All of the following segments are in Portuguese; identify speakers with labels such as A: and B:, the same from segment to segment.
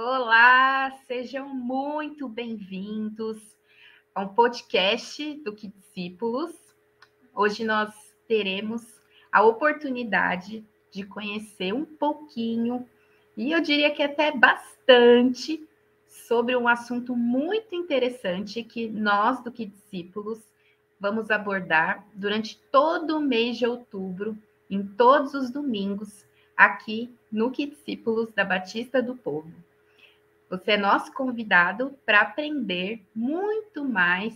A: Olá, sejam muito bem-vindos a um podcast do Que Discípulos. Hoje nós teremos a oportunidade de conhecer um pouquinho, e eu diria que até bastante, sobre um assunto muito interessante que nós do Que Discípulos vamos abordar durante todo o mês de outubro, em todos os domingos, aqui no Que Discípulos da Batista do Povo. Você é nosso convidado para aprender muito mais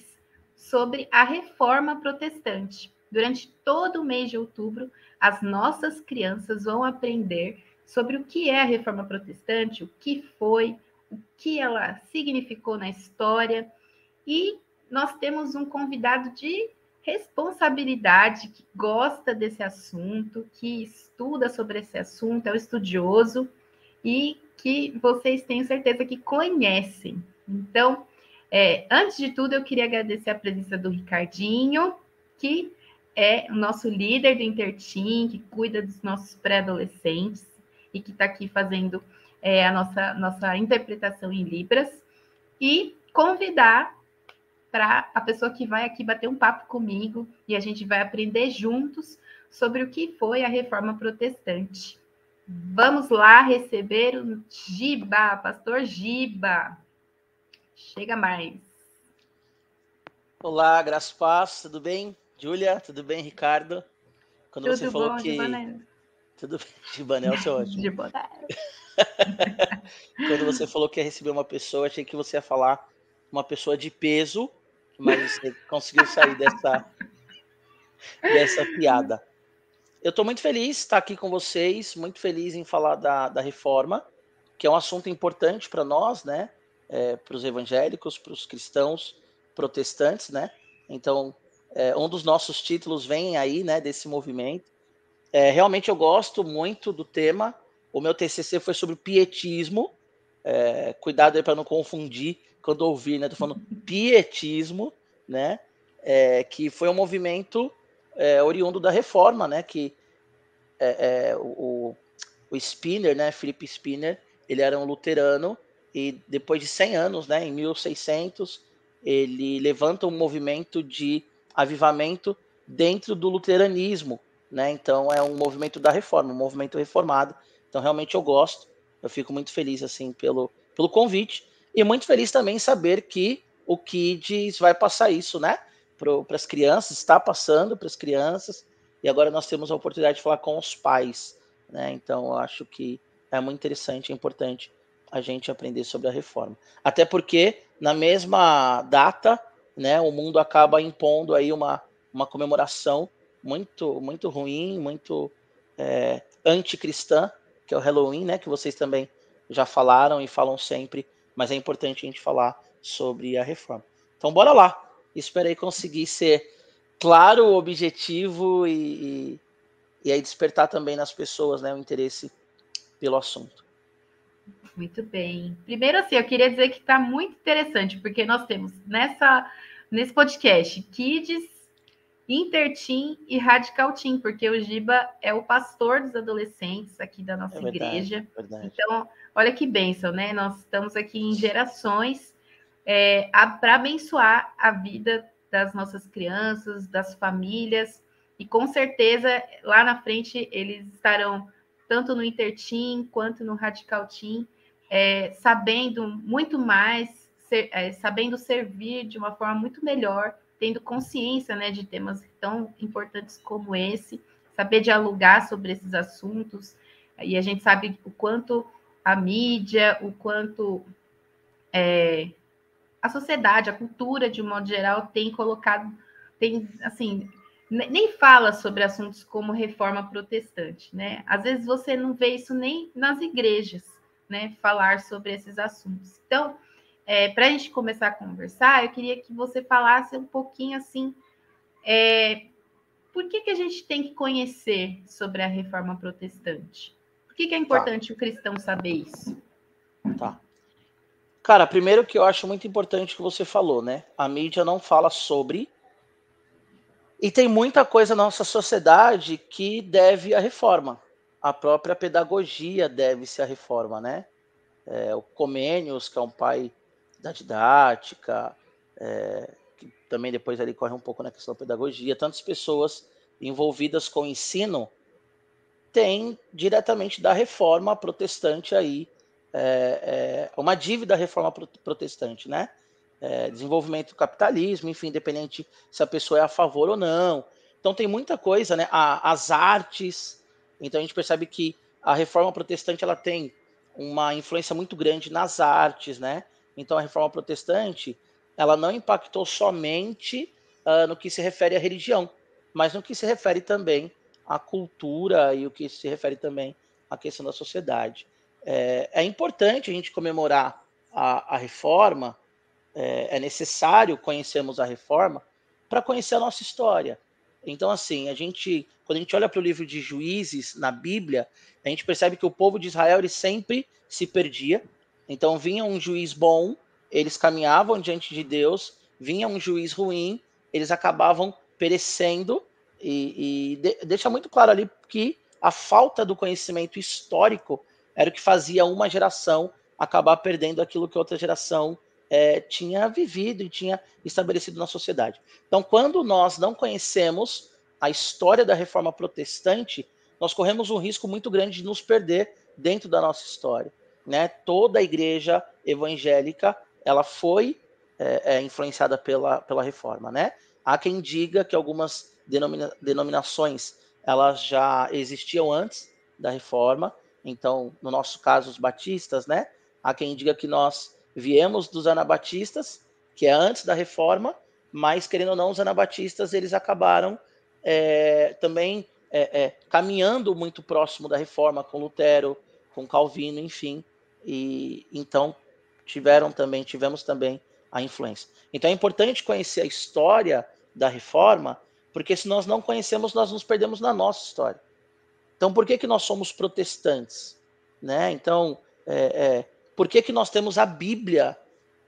A: sobre a reforma protestante. Durante todo o mês de outubro, as nossas crianças vão aprender sobre o que é a reforma protestante, o que foi, o que ela significou na história. E nós temos um convidado de responsabilidade que gosta desse assunto, que estuda sobre esse assunto, é o estudioso e que vocês tenho certeza que conhecem. Então, é, antes de tudo, eu queria agradecer a presença do Ricardinho, que é o nosso líder do Intertim, que cuida dos nossos pré-adolescentes e que está aqui fazendo é, a nossa, nossa interpretação em Libras, e convidar para a pessoa que vai aqui bater um papo comigo e a gente vai aprender juntos sobre o que foi a reforma protestante. Vamos lá receber o Giba, pastor Giba. Chega mais.
B: Olá, Graças Paz, tudo bem? Júlia, tudo bem, Ricardo?
A: Quando tudo você falou bom, que. Gibanel.
B: Tudo bem, Gibanel, seu ótimo. Quando você falou que ia receber uma pessoa, achei que você ia falar uma pessoa de peso, mas você conseguiu sair dessa, dessa piada. Eu estou muito feliz de estar aqui com vocês, muito feliz em falar da, da reforma, que é um assunto importante para nós, né? É, para os evangélicos, para os cristãos protestantes, né? Então, é, um dos nossos títulos vem aí, né, desse movimento. É, realmente eu gosto muito do tema. O meu TCC foi sobre pietismo. É, cuidado aí para não confundir quando ouvir, né? Falando pietismo, né? É, que foi um movimento é, oriundo da reforma, né? Que é, é, o, o Spinner, né? Felipe Spinner, ele era um luterano e depois de 100 anos, né? Em 1600, ele levanta um movimento de avivamento dentro do luteranismo, né? Então é um movimento da reforma, um movimento reformado. Então realmente eu gosto, eu fico muito feliz assim pelo, pelo convite e muito feliz também saber que o Kids vai passar isso, né? Para as crianças, está passando para as crianças, e agora nós temos a oportunidade de falar com os pais. Né? Então, eu acho que é muito interessante, é importante a gente aprender sobre a reforma. Até porque, na mesma data, né, o mundo acaba impondo aí uma, uma comemoração muito, muito ruim, muito é, anticristã, que é o Halloween, né, que vocês também já falaram e falam sempre, mas é importante a gente falar sobre a reforma. Então, bora lá. Esperei conseguir ser claro, objetivo e, e, e, aí despertar também nas pessoas né, o interesse pelo assunto.
A: Muito bem. Primeiro, assim, eu queria dizer que está muito interessante, porque nós temos nessa, nesse podcast Kids, Intertim e Radical Team, porque o Giba é o pastor dos adolescentes aqui da nossa é verdade, igreja. Verdade. Então, olha que bênção, né? Nós estamos aqui em gerações é, para abençoar a vida das nossas crianças, das famílias, e com certeza lá na frente eles estarão tanto no Interteam quanto no Radical Team, é, sabendo muito mais, ser, é, sabendo servir de uma forma muito melhor, tendo consciência né, de temas tão importantes como esse, saber dialogar sobre esses assuntos, e a gente sabe o quanto a mídia, o quanto é, a sociedade, a cultura, de um modo geral, tem colocado, tem, assim, nem fala sobre assuntos como reforma protestante, né? Às vezes você não vê isso nem nas igrejas, né? Falar sobre esses assuntos. Então, é, para a gente começar a conversar, eu queria que você falasse um pouquinho assim, é, por que, que a gente tem que conhecer sobre a reforma protestante? Por que, que é tá. importante tá. o cristão saber isso?
B: Tá. Cara, primeiro que eu acho muito importante que você falou, né? A mídia não fala sobre. E tem muita coisa na nossa sociedade que deve à reforma. A própria pedagogia deve-se à reforma, né? é, o Comênios, que é um pai da didática, é, que também depois ali corre um pouco na questão da pedagogia, tantas pessoas envolvidas com o ensino têm diretamente da reforma protestante aí, é, é, uma dívida da reforma protestante, né? É, desenvolvimento do capitalismo, enfim, independente se a pessoa é a favor ou não. Então tem muita coisa, né? A, as artes. Então a gente percebe que a reforma protestante ela tem uma influência muito grande nas artes, né? Então a reforma protestante ela não impactou somente uh, no que se refere à religião, mas no que se refere também à cultura e o que se refere também à questão da sociedade. É, é importante a gente comemorar a, a reforma, é, é necessário conhecermos a reforma para conhecer a nossa história. Então, assim, a gente, quando a gente olha para o livro de Juízes na Bíblia, a gente percebe que o povo de Israel ele sempre se perdia. Então, vinha um juiz bom, eles caminhavam diante de Deus, vinha um juiz ruim, eles acabavam perecendo. E, e de, deixa muito claro ali que a falta do conhecimento histórico era o que fazia uma geração acabar perdendo aquilo que outra geração é, tinha vivido e tinha estabelecido na sociedade. Então, quando nós não conhecemos a história da reforma protestante, nós corremos um risco muito grande de nos perder dentro da nossa história. Né? Toda a igreja evangélica ela foi é, é, influenciada pela, pela reforma. Né? Há quem diga que algumas denomina, denominações elas já existiam antes da reforma. Então, no nosso caso, os batistas, né? Há quem diga que nós Viemos dos anabatistas, que é antes da reforma, mas, querendo ou não, os anabatistas eles acabaram é, também é, é, caminhando muito próximo da reforma com Lutero, com Calvino, enfim, e então tiveram também, tivemos também a influência. Então é importante conhecer a história da reforma, porque se nós não conhecemos, nós nos perdemos na nossa história. Então, por que, que nós somos protestantes? Né? Então, é, é, por que, que nós temos a Bíblia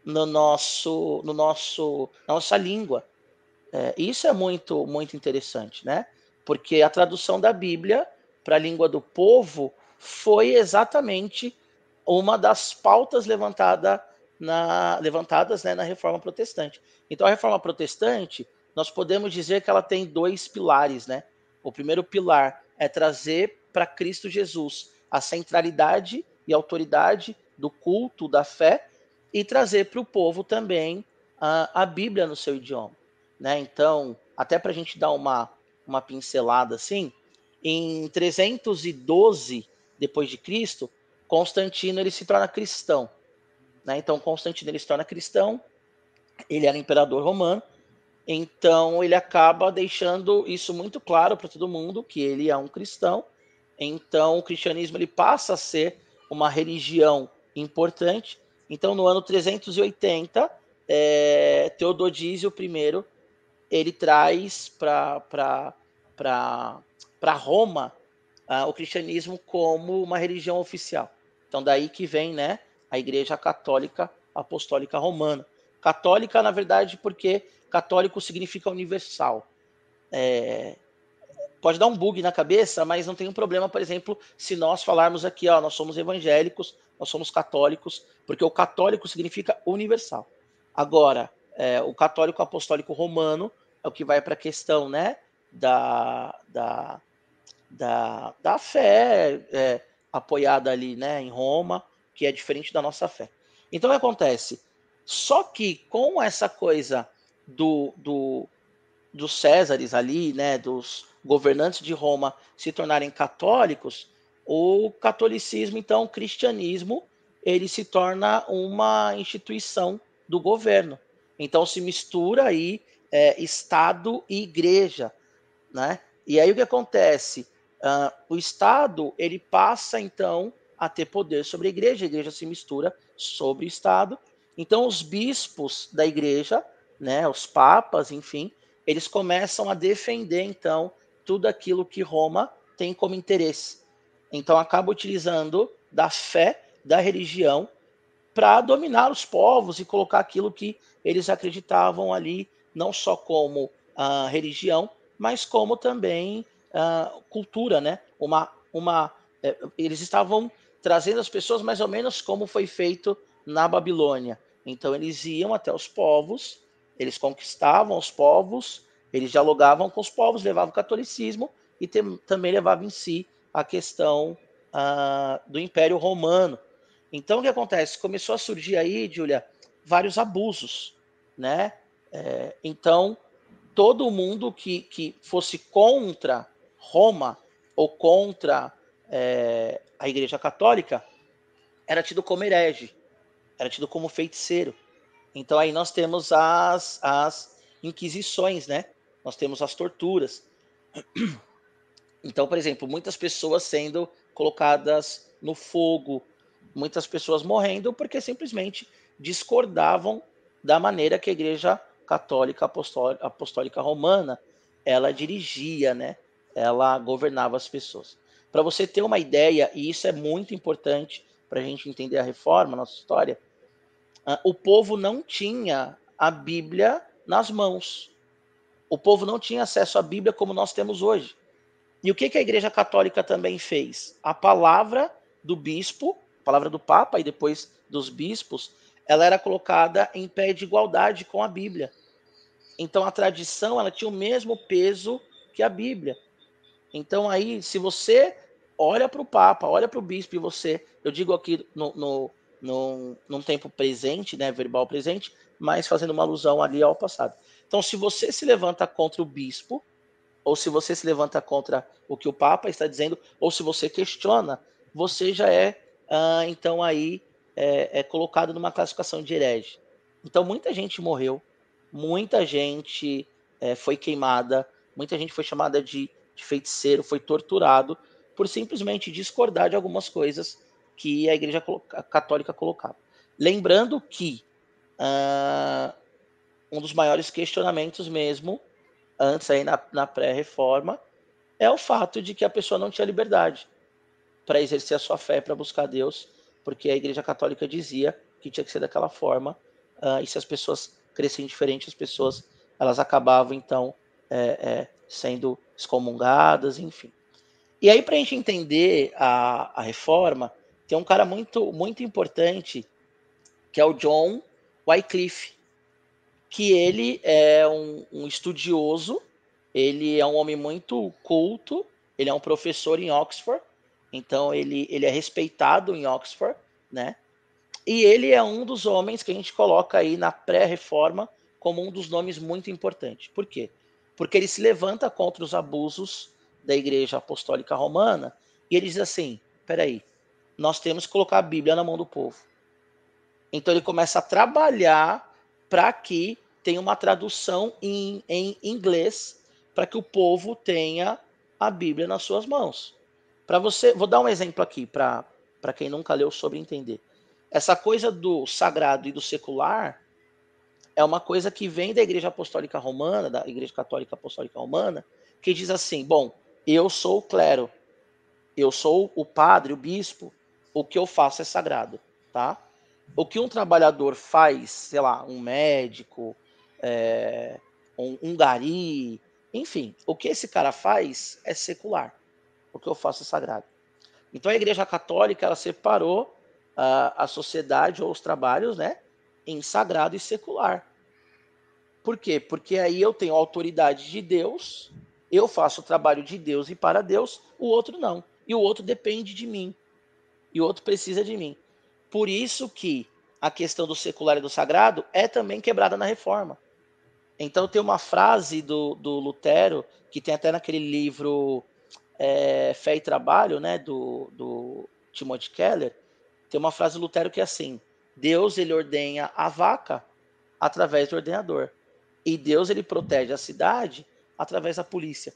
B: no nosso, no nosso, na nossa língua? É, isso é muito, muito interessante, né? Porque a tradução da Bíblia para a língua do povo foi exatamente uma das pautas levantada na, levantadas né, na Reforma Protestante. Então, a Reforma Protestante, nós podemos dizer que ela tem dois pilares, né? O primeiro pilar é trazer para Cristo Jesus a centralidade e autoridade do culto, da fé, e trazer para o povo também a, a Bíblia no seu idioma. Né? Então, até para a gente dar uma, uma pincelada assim, em 312 depois de Cristo, Constantino ele se torna cristão. Né? Então, Constantino ele se torna cristão, ele era imperador romano, então ele acaba deixando isso muito claro para todo mundo que ele é um cristão. Então, o cristianismo ele passa a ser uma religião importante. Então, no ano 380, é, Teodosísio I ele traz para Roma uh, o cristianismo como uma religião oficial. Então, daí que vem né, a Igreja Católica Apostólica Romana. Católica, na verdade, porque católico significa universal. É, pode dar um bug na cabeça, mas não tem um problema, por exemplo, se nós falarmos aqui, ó, nós somos evangélicos, nós somos católicos, porque o católico significa universal. Agora, é, o católico apostólico romano é o que vai para a questão, né, da, da, da, da fé é, apoiada ali, né, em Roma, que é diferente da nossa fé. Então, o que acontece? Só que com essa coisa do, do, dos Césares ali, né, dos governantes de Roma se tornarem católicos, o catolicismo, então, o cristianismo, ele se torna uma instituição do governo. Então se mistura aí é, Estado e igreja, né? E aí o que acontece? Uh, o Estado ele passa então a ter poder sobre a igreja, a igreja se mistura sobre o Estado. Então os bispos da igreja, né, os papas, enfim, eles começam a defender então tudo aquilo que Roma tem como interesse. Então acaba utilizando da fé, da religião, para dominar os povos e colocar aquilo que eles acreditavam ali, não só como uh, religião, mas como também uh, cultura, né? Uma, uma, uh, eles estavam trazendo as pessoas mais ou menos como foi feito na Babilônia. Então eles iam até os povos, eles conquistavam os povos, eles dialogavam com os povos, levavam o catolicismo e também levavam em si a questão uh, do Império Romano. Então o que acontece? Começou a surgir aí, Júlia, vários abusos, né? É, então todo mundo que, que fosse contra Roma ou contra é, a Igreja Católica era tido como herege, era tido como feiticeiro. Então aí nós temos as, as inquisições, né? Nós temos as torturas. Então, por exemplo, muitas pessoas sendo colocadas no fogo, muitas pessoas morrendo porque simplesmente discordavam da maneira que a Igreja Católica Apostólica, Romana ela dirigia, né? Ela governava as pessoas. Para você ter uma ideia, e isso é muito importante para a gente entender a reforma, a nossa história, o povo não tinha a Bíblia nas mãos. O povo não tinha acesso à Bíblia como nós temos hoje. E o que, que a Igreja Católica também fez? A palavra do bispo, a palavra do Papa e depois dos bispos, ela era colocada em pé de igualdade com a Bíblia. Então a tradição ela tinha o mesmo peso que a Bíblia. Então aí, se você olha para o Papa, olha para o Bispo e você, eu digo aqui no, no, no, num tempo presente, né, verbal presente, mas fazendo uma alusão ali ao passado. Então, se você se levanta contra o Bispo, ou se você se levanta contra o que o Papa está dizendo, ou se você questiona, você já é, ah, então, aí é, é colocado numa classificação de herege. Então, muita gente morreu, muita gente é, foi queimada, muita gente foi chamada de, de feiticeiro, foi torturado, por simplesmente discordar de algumas coisas que a Igreja Católica colocava. Lembrando que uh, um dos maiores questionamentos mesmo, antes aí na, na pré-reforma, é o fato de que a pessoa não tinha liberdade para exercer a sua fé, para buscar Deus, porque a Igreja Católica dizia que tinha que ser daquela forma, uh, e se as pessoas crescem diferente, as pessoas elas acabavam então é, é, sendo excomungadas, enfim. E aí, para a gente entender a, a reforma, tem um cara muito, muito importante, que é o John Wycliffe, que ele é um, um estudioso, ele é um homem muito culto, ele é um professor em Oxford, então ele, ele é respeitado em Oxford, né? E ele é um dos homens que a gente coloca aí na pré-reforma como um dos nomes muito importantes. Por quê? Porque ele se levanta contra os abusos da Igreja Apostólica Romana, e ele diz assim: peraí, nós temos que colocar a Bíblia na mão do povo. Então ele começa a trabalhar para que tenha uma tradução em, em inglês, para que o povo tenha a Bíblia nas suas mãos. Para você, vou dar um exemplo aqui para quem nunca leu sobre entender. Essa coisa do sagrado e do secular é uma coisa que vem da Igreja Apostólica Romana, da Igreja Católica Apostólica Romana, que diz assim: bom, eu sou o clero, eu sou o padre, o bispo, o que eu faço é sagrado, tá? O que um trabalhador faz, sei lá, um médico, é, um, um gari, enfim, o que esse cara faz é secular. O que eu faço é sagrado. Então a Igreja Católica ela separou uh, a sociedade ou os trabalhos, né, em sagrado e secular. Por quê? Porque aí eu tenho autoridade de Deus eu faço o trabalho de Deus e para Deus, o outro não. E o outro depende de mim. E o outro precisa de mim. Por isso que a questão do secular e do sagrado é também quebrada na reforma. Então tem uma frase do, do Lutero, que tem até naquele livro é, Fé e Trabalho, né, do, do Timothy Keller, tem uma frase do Lutero que é assim, Deus ele ordenha a vaca através do ordenador. E Deus ele protege a cidade através da polícia.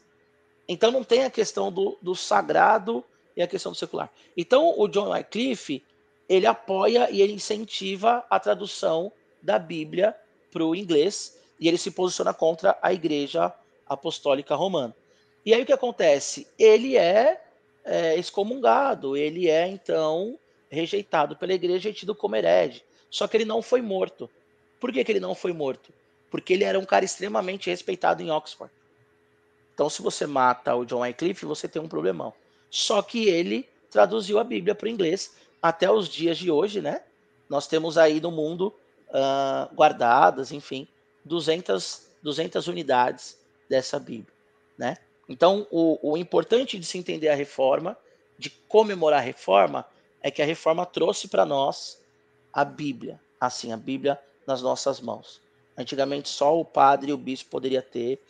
B: Então não tem a questão do, do sagrado e a questão do secular. Então o John Wycliffe ele apoia e ele incentiva a tradução da Bíblia para o inglês e ele se posiciona contra a Igreja Apostólica Romana. E aí o que acontece? Ele é, é excomungado, ele é então rejeitado pela Igreja e tido como herege. Só que ele não foi morto. Por que, que ele não foi morto? Porque ele era um cara extremamente respeitado em Oxford. Então, se você mata o John Wycliffe, você tem um problemão. Só que ele traduziu a Bíblia para o inglês até os dias de hoje, né? Nós temos aí no mundo uh, guardadas, enfim, 200, 200 unidades dessa Bíblia, né? Então, o, o importante de se entender a reforma, de comemorar a reforma, é que a reforma trouxe para nós a Bíblia, assim, a Bíblia nas nossas mãos. Antigamente só o padre e o bispo poderia ter.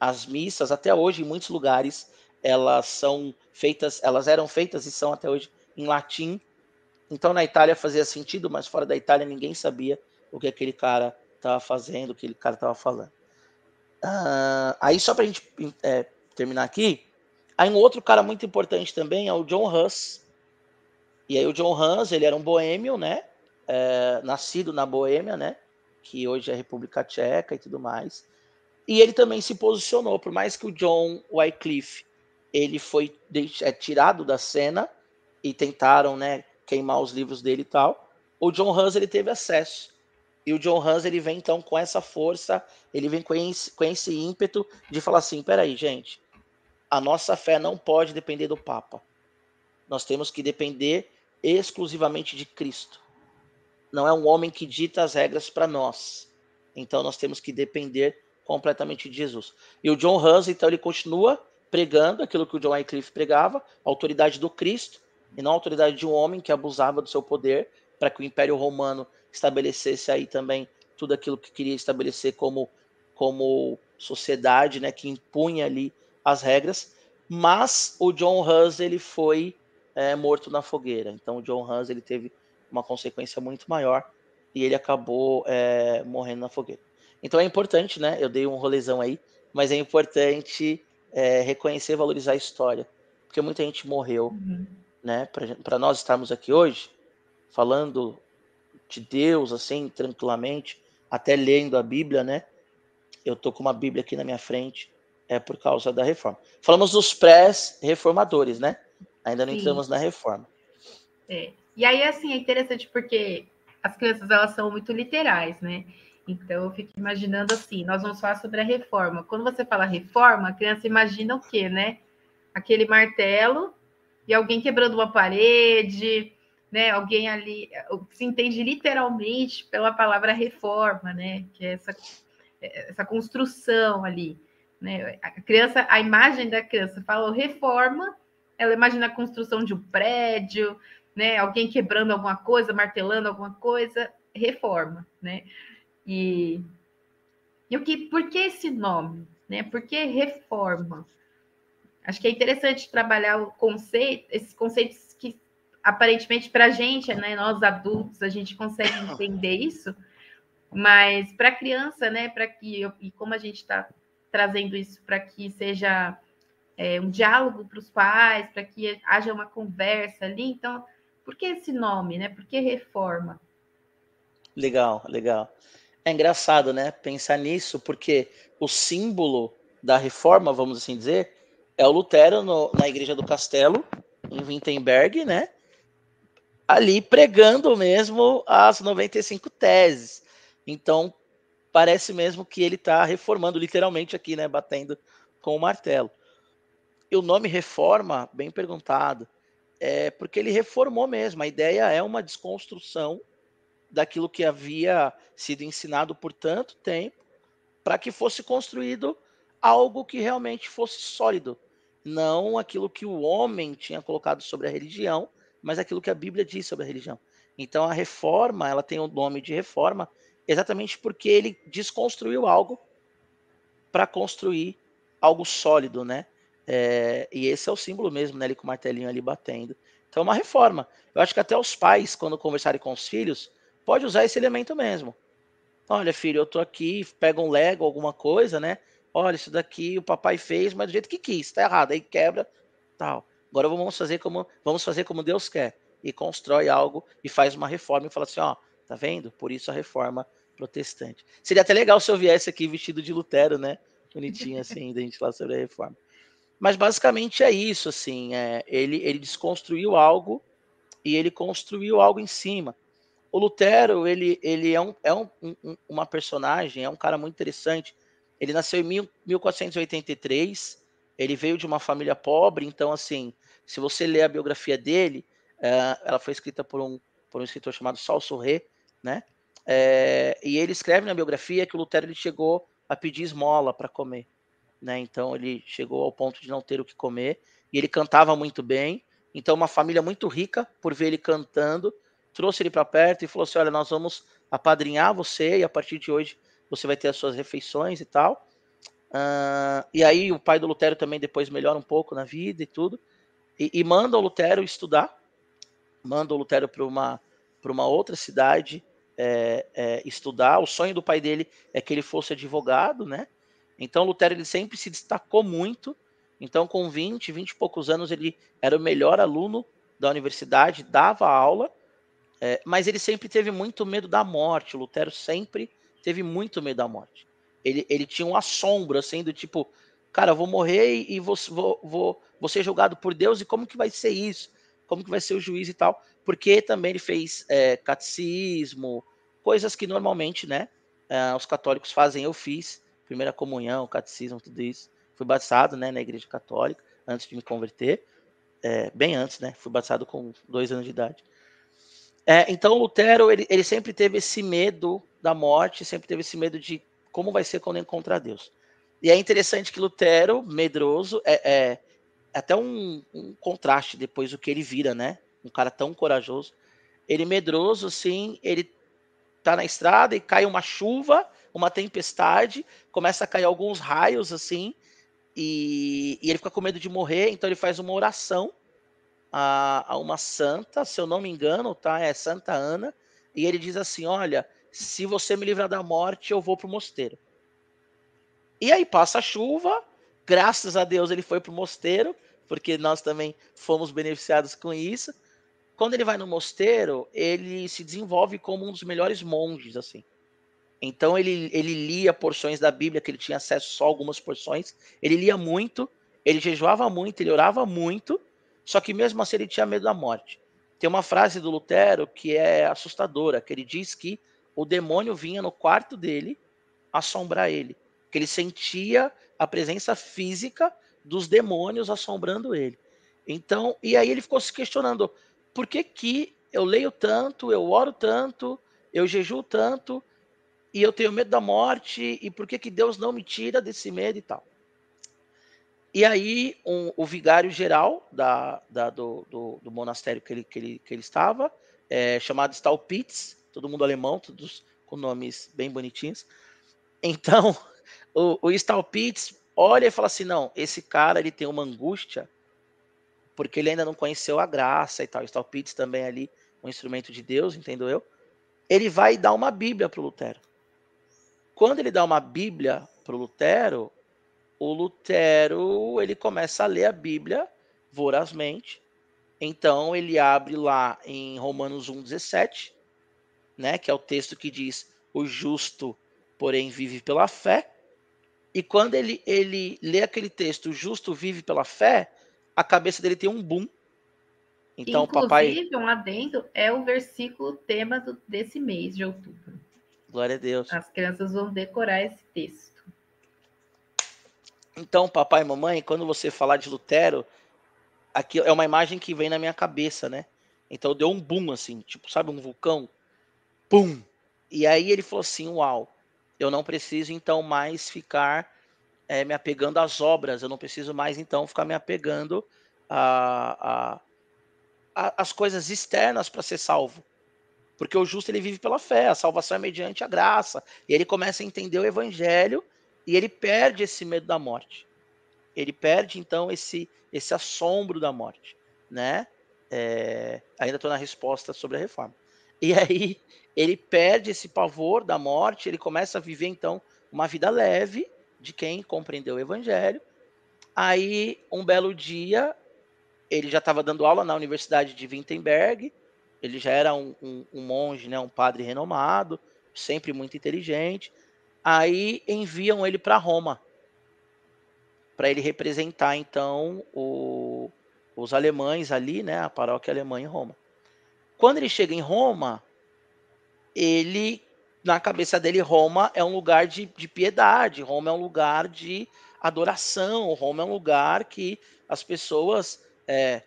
B: As missas até hoje em muitos lugares elas são feitas, elas eram feitas e são até hoje em latim. Então na Itália fazia sentido, mas fora da Itália ninguém sabia o que aquele cara estava fazendo, o que aquele cara estava falando. Uh, aí só para a gente é, terminar aqui, aí um outro cara muito importante também é o John Huss. E aí o John Huss, ele era um boêmio, né? É, nascido na Boêmia, né? Que hoje é República Tcheca e tudo mais. E ele também se posicionou, por mais que o John Wycliffe ele foi é, tirado da cena e tentaram, né, queimar os livros dele e tal. O John Hans ele teve acesso. E o John Hans ele vem então com essa força, ele vem com esse, com esse ímpeto de falar assim, peraí, gente, a nossa fé não pode depender do Papa. Nós temos que depender exclusivamente de Cristo. Não é um homem que dita as regras para nós. Então nós temos que depender completamente de Jesus. E o John Hans, então, ele continua pregando aquilo que o John Wycliffe pregava, a autoridade do Cristo, e não a autoridade de um homem que abusava do seu poder, para que o Império Romano estabelecesse aí também tudo aquilo que queria estabelecer como, como sociedade, né, que impunha ali as regras. Mas o John Hus ele foi é, morto na fogueira. Então o John Hus ele teve uma consequência muito maior e ele acabou é, morrendo na fogueira. Então é importante, né? Eu dei um rolezão aí, mas é importante é, reconhecer e valorizar a história. Porque muita gente morreu, uhum. né? Para nós estarmos aqui hoje, falando de Deus, assim, tranquilamente, até lendo a Bíblia, né? Eu tô com uma Bíblia aqui na minha frente, é por causa da reforma. Falamos dos pré-reformadores, né? Ainda não Sim. entramos na reforma.
A: É. E aí, assim, é interessante porque as crianças, elas são muito literais, né? Então, eu fico imaginando assim: nós vamos falar sobre a reforma. Quando você fala reforma, a criança imagina o quê, né? Aquele martelo e alguém quebrando uma parede, né? Alguém ali se entende literalmente pela palavra reforma, né? Que é essa, essa construção ali. Né? A criança, a imagem da criança falou reforma, ela imagina a construção de um prédio, né? Alguém quebrando alguma coisa, martelando alguma coisa, reforma, né? E, e o que, por que esse nome? Né? Por que reforma? Acho que é interessante trabalhar o conceito, esses conceitos que aparentemente para a gente, né, nós adultos, a gente consegue entender isso, mas para a criança, né, para que e como a gente está trazendo isso para que seja é, um diálogo para os pais, para que haja uma conversa ali, então por que esse nome, né? Por que reforma?
B: Legal, legal. É engraçado, né? Pensar nisso, porque o símbolo da reforma, vamos assim dizer, é o Lutero no, na Igreja do Castelo, em Wittenberg, né? Ali pregando mesmo as 95 teses. Então, parece mesmo que ele está reformando, literalmente aqui, né? Batendo com o martelo. E o nome reforma, bem perguntado, é porque ele reformou mesmo. A ideia é uma desconstrução daquilo que havia sido ensinado por tanto tempo, para que fosse construído algo que realmente fosse sólido, não aquilo que o homem tinha colocado sobre a religião, mas aquilo que a Bíblia diz sobre a religião. Então a reforma, ela tem o nome de reforma exatamente porque ele desconstruiu algo para construir algo sólido, né? É, e esse é o símbolo mesmo, né? Ele com o martelinho ali batendo. Então, é uma reforma. Eu acho que até os pais, quando conversarem com os filhos, pode usar esse elemento mesmo. Olha, filho, eu tô aqui, pega um Lego, alguma coisa, né? Olha, isso daqui o papai fez, mas do jeito que quis, tá errado, aí quebra, tal. Agora vamos fazer como vamos fazer como Deus quer e constrói algo e faz uma reforma e fala assim, ó, tá vendo? Por isso a reforma protestante. Seria até legal se eu viesse aqui vestido de Lutero, né? Bonitinho assim, da gente falar sobre a reforma. Mas basicamente é isso, assim, é, ele, ele desconstruiu algo e ele construiu algo em cima. O Lutero, ele, ele é, um, é um, um, uma personagem, é um cara muito interessante. Ele nasceu em mil, 1483, ele veio de uma família pobre, então, assim, Se você ler a biografia dele, é, ela foi escrita por um, por um escritor chamado Saul Sorré, né? É, e ele escreve na biografia que o Lutero ele chegou a pedir esmola para comer, né? Então ele chegou ao ponto de não ter o que comer e ele cantava muito bem. Então uma família muito rica por ver ele cantando trouxe ele para perto e falou assim: olha, nós vamos apadrinhar você e a partir de hoje você vai ter as suas refeições e tal. Uh, e aí o pai do Lutero também depois melhora um pouco na vida e tudo e, e manda o Lutero estudar, manda o Lutero para uma uma outra cidade é, é, estudar. O sonho do pai dele é que ele fosse advogado, né? Então Lutero ele sempre se destacou muito. Então com 20, 20 e poucos anos ele era o melhor aluno da universidade, dava aula, é, mas ele sempre teve muito medo da morte. O Lutero sempre teve muito medo da morte. Ele, ele tinha um assombro, assim, do tipo, cara, vou morrer e vou, vou, vou, vou ser julgado por Deus, e como que vai ser isso? Como que vai ser o juiz e tal? Porque também ele fez é, catecismo, coisas que normalmente, né, é, os católicos fazem, eu fiz, primeira comunhão, catecismo, tudo isso. Fui batizado, né, na igreja católica, antes de me converter, é, bem antes, né, fui batizado com dois anos de idade. É, então, Lutero, ele, ele sempre teve esse medo da morte, sempre teve esse medo de como vai ser quando encontrar Deus. E é interessante que Lutero, medroso, é, é até um, um, contraste depois do que ele vira, né? Um cara tão corajoso. Ele medroso, sim, ele tá na estrada e cai uma chuva, uma tempestade, começa a cair alguns raios, assim, e, e ele fica com medo de morrer, então ele faz uma oração a, a uma santa, se eu não me engano, tá? É Santa Ana, e ele diz assim: Olha, se você me livrar da morte, eu vou para o mosteiro. E aí passa a chuva, graças a Deus ele foi para o mosteiro, porque nós também fomos beneficiados com isso. Quando ele vai no mosteiro, ele se desenvolve como um dos melhores monges, assim. Então ele, ele lia porções da Bíblia, que ele tinha acesso só a algumas porções. Ele lia muito, ele jejuava muito, ele orava muito, só que mesmo assim ele tinha medo da morte. Tem uma frase do Lutero que é assustadora, que ele diz que o demônio vinha no quarto dele assombrar ele, que ele sentia a presença física dos demônios assombrando ele. Então, e aí ele ficou se questionando: por que que eu leio tanto, eu oro tanto, eu jejuo tanto e eu tenho medo da morte e por que que Deus não me tira desse medo e tal? E aí um, o vigário geral da, da do, do, do, monastério que ele, que ele, que ele estava, é, chamado Staupitz, todo mundo alemão, todos com nomes bem bonitinhos. Então, o, o Staupitz olha e fala assim: não, esse cara ele tem uma angústia porque ele ainda não conheceu a graça e tal. Staupitz também é ali um instrumento de Deus, entendeu eu? Ele vai dar uma Bíblia para o Lutero. Quando ele dá uma Bíblia para o Lutero, o Lutero ele começa a ler a Bíblia vorazmente. Então ele abre lá em Romanos 1:17 né, que é o texto que diz: "O justo, porém, vive pela fé". E quando ele ele lê aquele texto, "O justo vive pela fé", a cabeça dele tem um boom.
A: Então, Inclusive, papai um adendo é o versículo tema do, desse mês de outubro.
B: Glória a Deus.
A: As crianças vão decorar esse texto.
B: Então, papai e mamãe, quando você falar de Lutero, aqui é uma imagem que vem na minha cabeça, né? Então deu um boom assim, tipo, sabe, um vulcão Pum! E aí ele falou assim: Uau, eu não preciso então mais ficar é, me apegando às obras, eu não preciso mais então ficar me apegando a, a, a as coisas externas para ser salvo. Porque o justo ele vive pela fé, a salvação é mediante a graça. E ele começa a entender o evangelho e ele perde esse medo da morte. Ele perde então esse esse assombro da morte, né? É, ainda estou na resposta sobre a reforma. E aí ele perde esse pavor da morte, ele começa a viver então uma vida leve de quem compreendeu o evangelho. Aí, um belo dia, ele já estava dando aula na Universidade de Wittenberg, ele já era um, um, um monge, né, um padre renomado, sempre muito inteligente. Aí enviam ele para Roma, para ele representar então o, os alemães ali, né, a paróquia alemã em Roma. Quando ele chega em Roma, ele, na cabeça dele, Roma é um lugar de, de piedade, Roma é um lugar de adoração, Roma é um lugar que as pessoas é,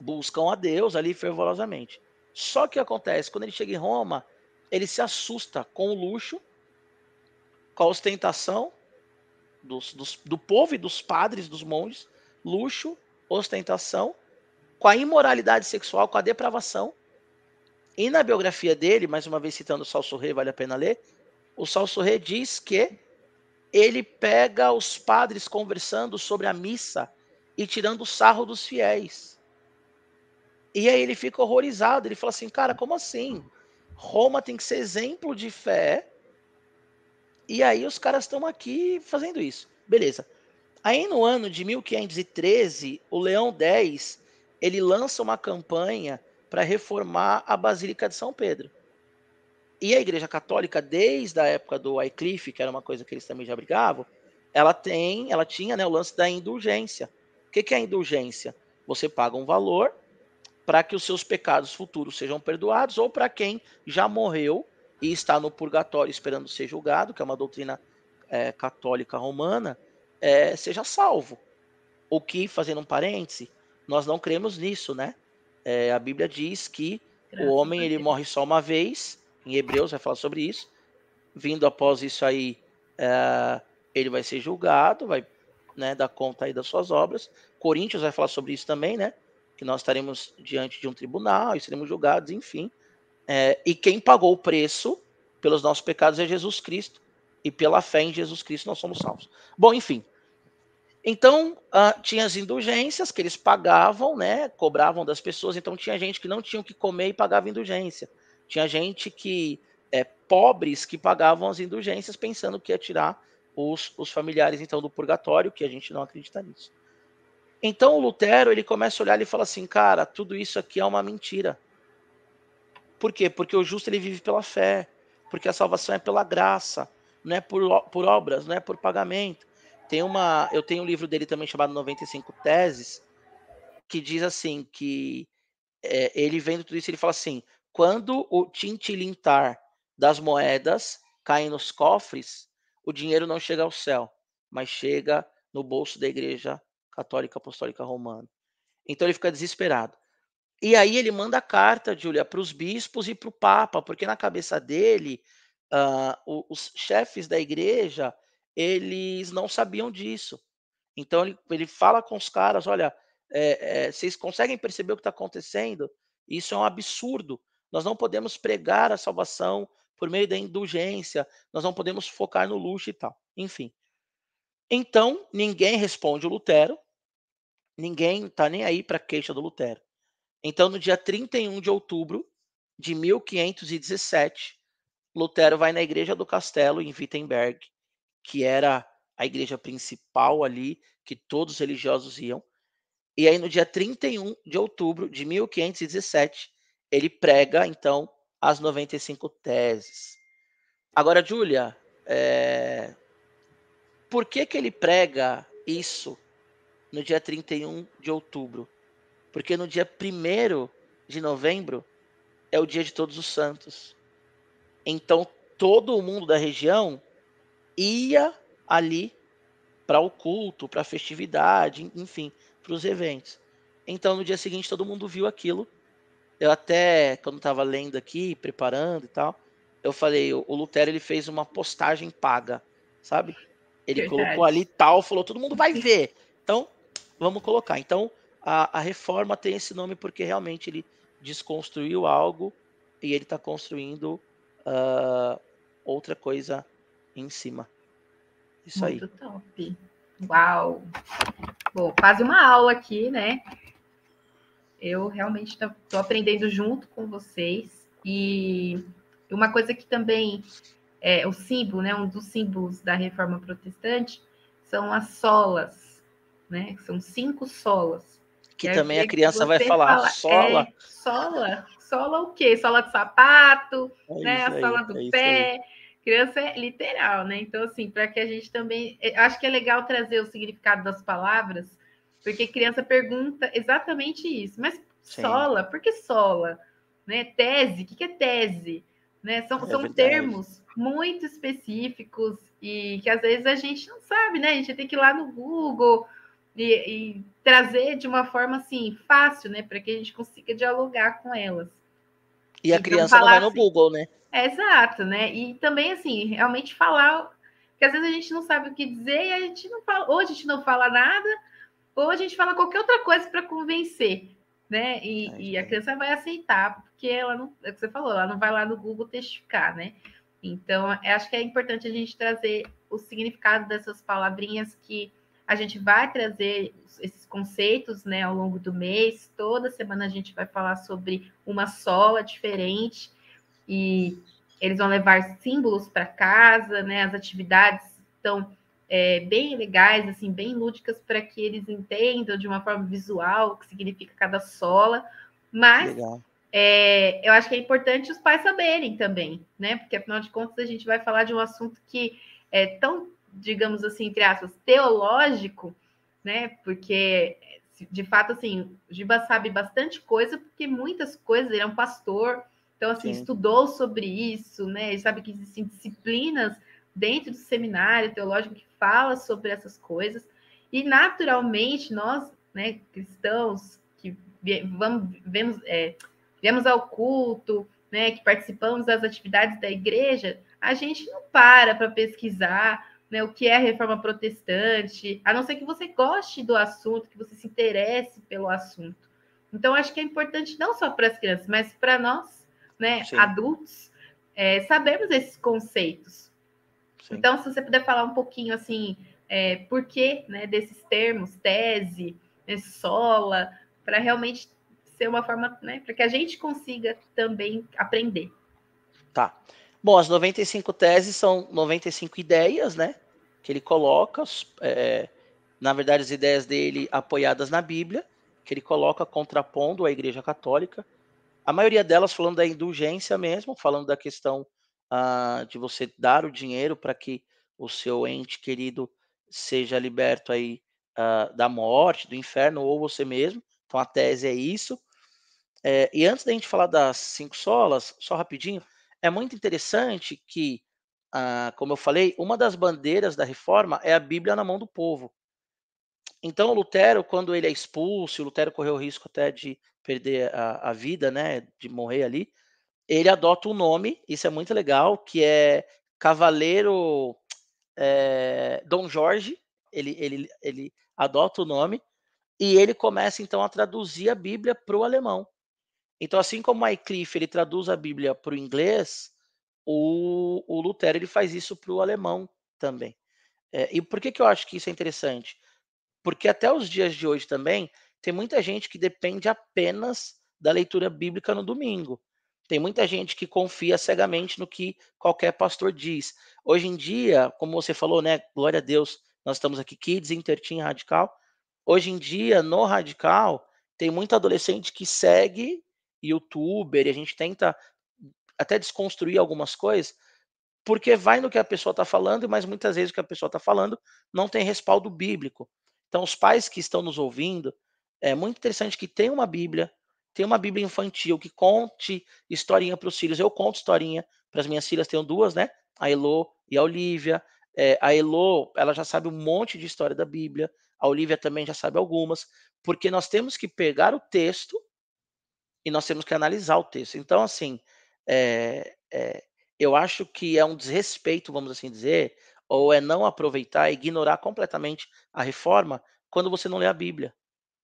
B: buscam a Deus ali fervorosamente. Só que acontece, quando ele chega em Roma, ele se assusta com o luxo, com a ostentação dos, dos, do povo e dos padres, dos monges, luxo, ostentação, com a imoralidade sexual, com a depravação. E na biografia dele, mais uma vez citando o Salso Rei, vale a pena ler, o Salso Rei diz que ele pega os padres conversando sobre a missa e tirando o sarro dos fiéis. E aí ele fica horrorizado, ele fala assim, cara, como assim? Roma tem que ser exemplo de fé, e aí os caras estão aqui fazendo isso. Beleza. Aí no ano de 1513, o Leão X, ele lança uma campanha para reformar a Basílica de São Pedro. E a Igreja Católica, desde a época do Wycliffe, que era uma coisa que eles também já brigavam, ela tem, ela tinha né, o lance da indulgência. O que, que é a indulgência? Você paga um valor para que os seus pecados futuros sejam perdoados, ou para quem já morreu e está no purgatório esperando ser julgado, que é uma doutrina é, católica romana, é, seja salvo. O que, fazendo um parêntese, nós não cremos nisso, né? É, a Bíblia diz que Graças o homem ele morre só uma vez, em Hebreus vai falar sobre isso. Vindo após isso aí, é, ele vai ser julgado, vai né, dar conta aí das suas obras. Coríntios vai falar sobre isso também, né? Que nós estaremos diante de um tribunal e seremos julgados, enfim. É, e quem pagou o preço pelos nossos pecados é Jesus Cristo. E pela fé em Jesus Cristo nós somos salvos. Bom, enfim. Então, uh, tinha as indulgências que eles pagavam, né? Cobravam das pessoas. Então, tinha gente que não tinha o que comer e pagava indulgência. Tinha gente que, é, pobres, que pagavam as indulgências pensando que ia tirar os, os familiares, então, do purgatório, que a gente não acredita nisso. Então, o Lutero, ele começa a olhar e fala assim, cara, tudo isso aqui é uma mentira. Por quê? Porque o justo ele vive pela fé, porque a salvação é pela graça, não é por, por obras, não é por pagamento. Tem uma, eu tenho um livro dele também chamado 95 Teses, que diz assim que é, ele vendo tudo isso, ele fala assim: quando o tintilintar das moedas cai nos cofres, o dinheiro não chega ao céu, mas chega no bolso da Igreja Católica Apostólica Romana. Então ele fica desesperado. E aí ele manda carta, Júlia, para os bispos e para o Papa, porque na cabeça dele, uh, os chefes da igreja, eles não sabiam disso. Então ele, ele fala com os caras, olha, é, é, vocês conseguem perceber o que está acontecendo? Isso é um absurdo. Nós não podemos pregar a salvação por meio da indulgência, nós não podemos focar no luxo e tal. Enfim. Então, ninguém responde o Lutero, ninguém está nem aí para a queixa do Lutero. Então, no dia 31 de outubro de 1517, Lutero vai na igreja do castelo em Wittenberg, que era a igreja principal ali, que todos os religiosos iam. E aí, no dia 31 de outubro de 1517, ele prega, então, as 95 teses. Agora, Júlia, é... por que, que ele prega isso no dia 31 de outubro? Porque no dia 1 de novembro é o dia de todos os santos. Então todo o mundo da região ia ali para o culto, para a festividade, enfim, para os eventos. Então no dia seguinte todo mundo viu aquilo. Eu até, quando estava lendo aqui, preparando e tal, eu falei, o Lutero ele fez uma postagem paga, sabe? Ele Verdade. colocou ali tal, falou, todo mundo vai ver. Então, vamos colocar. Então, a, a reforma tem esse nome porque realmente ele desconstruiu algo e ele está construindo uh, outra coisa em cima. Isso
A: Muito
B: aí.
A: top. Uau! Bom, quase uma aula aqui, né? Eu realmente estou aprendendo junto com vocês. E uma coisa que também é o símbolo, né? Um dos símbolos da reforma protestante são as solas, né? São cinco solas.
B: Que é também a criança vai falar, fala, sola. É,
A: sola? Sola o quê? Sola de sapato, é né? A sola do é pé. Criança é literal, né? Então, assim, para que a gente também. É, acho que é legal trazer o significado das palavras, porque criança pergunta exatamente isso. Mas Sim. sola, por que sola? Né? Tese, o que é tese? Né? São, é são termos muito específicos e que às vezes a gente não sabe, né? A gente tem que ir lá no Google e, e trazer de uma forma assim fácil, né, para que a gente consiga dialogar com elas.
B: E a então, criança não vai no assim, Google, né?
A: É, exato, né? E também assim, realmente falar, porque às vezes a gente não sabe o que dizer e a gente não fala, ou a gente não fala nada, ou a gente fala qualquer outra coisa para convencer, né? E, é, e, a criança vai aceitar, porque ela não, é o que você falou, ela não vai lá no Google testificar, né? Então, acho que é importante a gente trazer o significado dessas palavrinhas que a gente vai trazer esses conceitos né, ao longo do mês. Toda semana a gente vai falar sobre uma sola diferente e eles vão levar símbolos para casa, né? As atividades estão é, bem legais, assim, bem lúdicas para que eles entendam de uma forma visual o que significa cada sola. Mas é, eu acho que é importante os pais saberem também, né? Porque afinal de contas a gente vai falar de um assunto que é tão, digamos assim, entre aspas, teológico, né? Porque de fato, assim, o Giba sabe bastante coisa, porque muitas coisas, ele é um pastor, então, assim, Sim. estudou sobre isso, né? Ele sabe que existem disciplinas dentro do seminário teológico que fala sobre essas coisas. E, naturalmente, nós, né, cristãos, que vamos, vemos, é, viemos ao culto, né, que participamos das atividades da igreja, a gente não para para pesquisar né, o que é a reforma protestante, a não ser que você goste do assunto, que você se interesse pelo assunto. Então, acho que é importante não só para as crianças, mas para nós, né, adultos, é, sabermos esses conceitos. Sim. Então, se você puder falar um pouquinho assim, é, por que né, desses termos, tese, né, sola, para realmente ser uma forma, né, para que a gente consiga também aprender.
B: Tá. Bom, as 95 teses são 95 ideias, né? Que ele coloca, é, na verdade, as ideias dele apoiadas na Bíblia, que ele coloca contrapondo à Igreja Católica. A maioria delas falando da indulgência mesmo, falando da questão uh, de você dar o dinheiro para que o seu ente querido seja liberto aí uh, da morte, do inferno, ou você mesmo. Então a tese é isso. É, e antes da gente falar das cinco solas, só rapidinho, é muito interessante que, ah, como eu falei, uma das bandeiras da reforma é a Bíblia na mão do povo. Então, Lutero, quando ele é expulso, Lutero correu o risco até de perder a, a vida, né, de morrer ali, ele adota um nome, isso é muito legal, que é Cavaleiro é, Dom Jorge, ele, ele, ele adota o nome, e ele começa então a traduzir a Bíblia para o alemão. Então, assim como Wycliffe ele traduz a Bíblia para o inglês, o, o Lutero ele faz isso para o alemão também. É, e por que, que eu acho que isso é interessante? Porque até os dias de hoje também tem muita gente que depende apenas da leitura bíblica no domingo. Tem muita gente que confia cegamente no que qualquer pastor diz. Hoje em dia, como você falou, né? Glória a Deus, nós estamos aqui, Kids, Intertim, Radical. Hoje em dia, no Radical, tem muito adolescente que segue youtuber, e a gente tenta até desconstruir algumas coisas, porque vai no que a pessoa está falando, mas muitas vezes o que a pessoa está falando não tem respaldo bíblico. Então, os pais que estão nos ouvindo, é muito interessante que tem uma Bíblia, tem uma Bíblia infantil que conte historinha para os filhos. Eu conto historinha para as minhas filhas, tenho duas, né? A Elo e a Olivia. É, a Elo, ela já sabe um monte de história da Bíblia. A Olivia também já sabe algumas, porque nós temos que pegar o texto e nós temos que analisar o texto. Então, assim, é, é, eu acho que é um desrespeito, vamos assim dizer, ou é não aproveitar, ignorar completamente a reforma quando você não lê a Bíblia.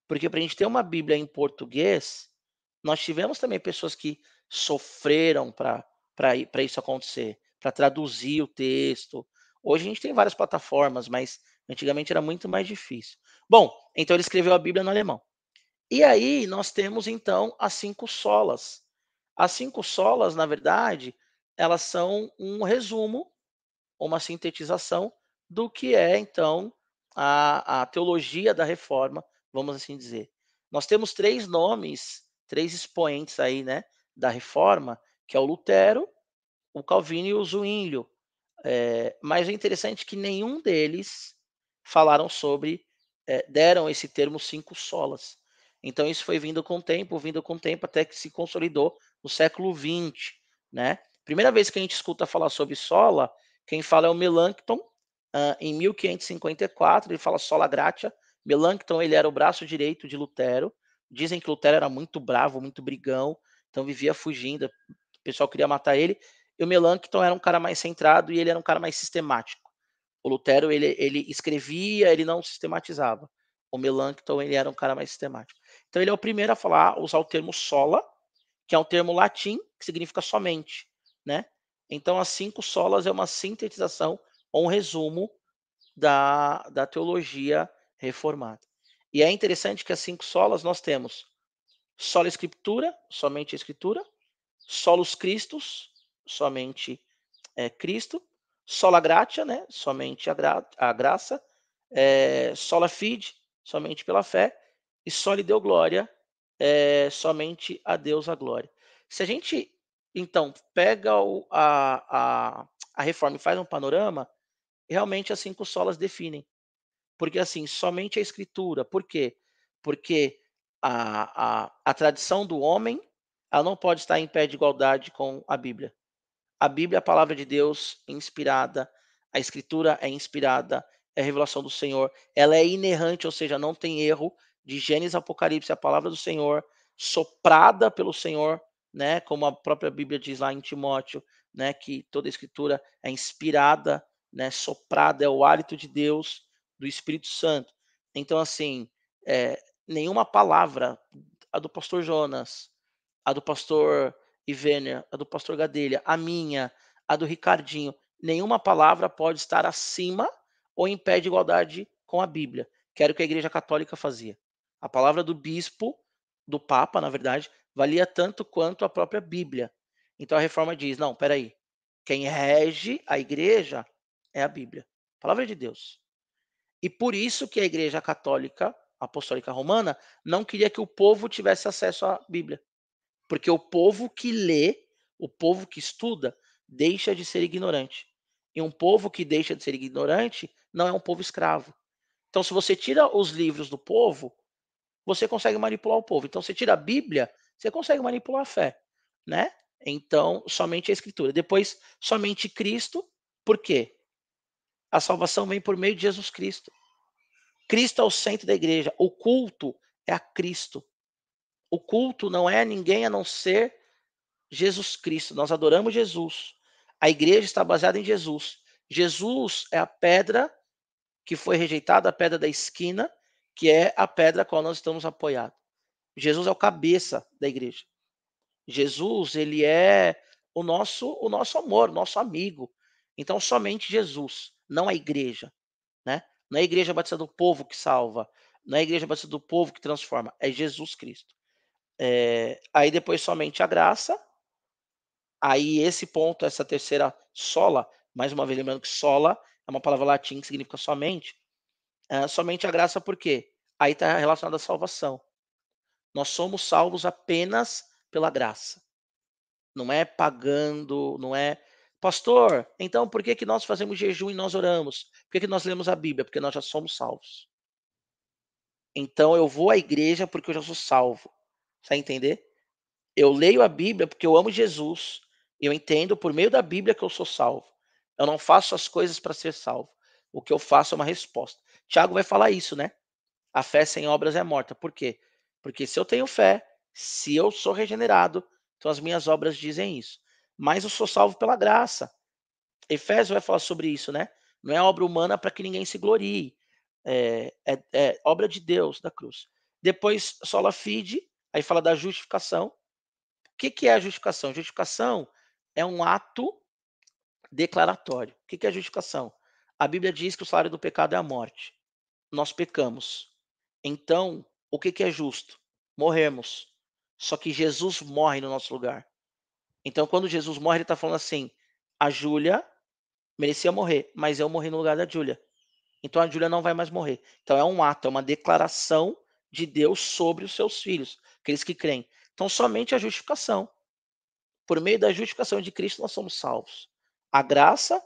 B: Porque para a gente ter uma Bíblia em português, nós tivemos também pessoas que sofreram para isso acontecer, para traduzir o texto. Hoje a gente tem várias plataformas, mas antigamente era muito mais difícil. Bom, então ele escreveu a Bíblia no alemão. E aí nós temos então as cinco solas. As cinco solas, na verdade, elas são um resumo, uma sintetização do que é então a, a teologia da reforma, vamos assim dizer. Nós temos três nomes, três expoentes aí, né, da reforma, que é o Lutero, o Calvino e o Zwinglio. É, mas é interessante que nenhum deles falaram sobre, é, deram esse termo cinco solas. Então isso foi vindo com o tempo, vindo com o tempo, até que se consolidou no século XX, né? Primeira vez que a gente escuta falar sobre sola, quem fala é o Melanchthon, uh, em 1554, ele fala sola gratia, Melanchthon ele era o braço direito de Lutero. Dizem que Lutero era muito bravo, muito brigão, então vivia fugindo. O pessoal queria matar ele. E o Melanchthon era um cara mais centrado e ele era um cara mais sistemático. O Lutero ele, ele escrevia, ele não sistematizava. O Melanchthon ele era um cara mais sistemático. Então ele é o primeiro a falar, usar o termo sola, que é um termo latim que significa somente, né? Então as cinco solas é uma sintetização ou um resumo da, da teologia reformada. E é interessante que as cinco solas nós temos sola escritura, somente a escritura, solos Christus, somente é, Cristo, sola gratia, né, somente a, gra a graça, é, sola fide, somente pela fé, e soli deu glória, é, somente a Deus a glória. Se a gente, então, pega o, a, a, a reforma e faz um panorama, realmente as cinco solas definem. Porque, assim, somente a escritura. Por quê? Porque a, a, a tradição do homem ela não pode estar em pé de igualdade com a Bíblia. A Bíblia é a palavra de Deus inspirada, a escritura é inspirada, é a revelação do Senhor, ela é inerrante, ou seja, não tem erro, de Gênesis a Apocalipse, a palavra do Senhor, soprada pelo Senhor, né, como a própria Bíblia diz lá em Timóteo, né, que toda a escritura é inspirada, né, soprada, é o hálito de Deus, do Espírito Santo. Então, assim, é, nenhuma palavra, a do pastor Jonas, a do pastor Ivênia, a do pastor Gadelha, a minha, a do Ricardinho, nenhuma palavra pode estar acima ou em pé de igualdade com a Bíblia, que era o que a Igreja Católica fazia. A palavra do bispo, do Papa, na verdade, valia tanto quanto a própria Bíblia. Então a reforma diz: não, peraí, quem rege a igreja é a Bíblia, a palavra de Deus. E por isso que a Igreja Católica Apostólica Romana não queria que o povo tivesse acesso à Bíblia. Porque o povo que lê, o povo que estuda, deixa de ser ignorante. E um povo que deixa de ser ignorante não é um povo escravo. Então, se você tira os livros do povo, você consegue manipular o povo. Então, você tira a Bíblia, você consegue manipular a fé, né? Então, somente a Escritura. Depois, somente Cristo. Por quê? A salvação vem por meio de Jesus Cristo. Cristo é o centro da igreja. O culto é a Cristo. O culto não é a ninguém a não ser Jesus Cristo. Nós adoramos Jesus. A igreja está baseada em Jesus. Jesus é a pedra que foi rejeitada, a pedra da esquina, que é a pedra a qual nós estamos apoiados. Jesus é o cabeça da igreja. Jesus, ele é o nosso o nosso amor, nosso amigo. Então somente Jesus não a igreja, né? Não é a igreja batista do povo que salva, não é a igreja batista do povo que transforma, é Jesus Cristo. É, aí depois somente a graça. Aí esse ponto, essa terceira sola, mais uma vez lembrando que sola é uma palavra latim que significa somente. É, somente a graça por quê? Aí está relacionado à salvação. Nós somos salvos apenas pela graça. Não é pagando, não é Pastor, então por que, que nós fazemos jejum e nós oramos? Por que, que nós lemos a Bíblia? Porque nós já somos salvos. Então eu vou à igreja porque eu já sou salvo. Vai entender? Eu leio a Bíblia porque eu amo Jesus. Eu entendo por meio da Bíblia que eu sou salvo. Eu não faço as coisas para ser salvo. O que eu faço é uma resposta. Tiago vai falar isso, né? A fé sem obras é morta. Por quê? Porque se eu tenho fé, se eu sou regenerado, então as minhas obras dizem isso mas eu sou salvo pela graça. Efésio vai falar sobre isso, né? Não é obra humana para que ninguém se glorie. É, é, é, obra de Deus da cruz. Depois, sola fide, aí fala da justificação. O que, que é a justificação? Justificação é um ato declaratório. O que, que é a justificação? A Bíblia diz que o salário do pecado é a morte. Nós pecamos. Então, o que, que é justo? Morremos. Só que Jesus morre no nosso lugar. Então, quando Jesus morre, ele está falando assim: a Júlia merecia morrer, mas eu morri no lugar da Júlia. Então a Júlia não vai mais morrer. Então é um ato, é uma declaração de Deus sobre os seus filhos, aqueles que creem. Então somente a justificação. Por meio da justificação de Cristo nós somos salvos. A graça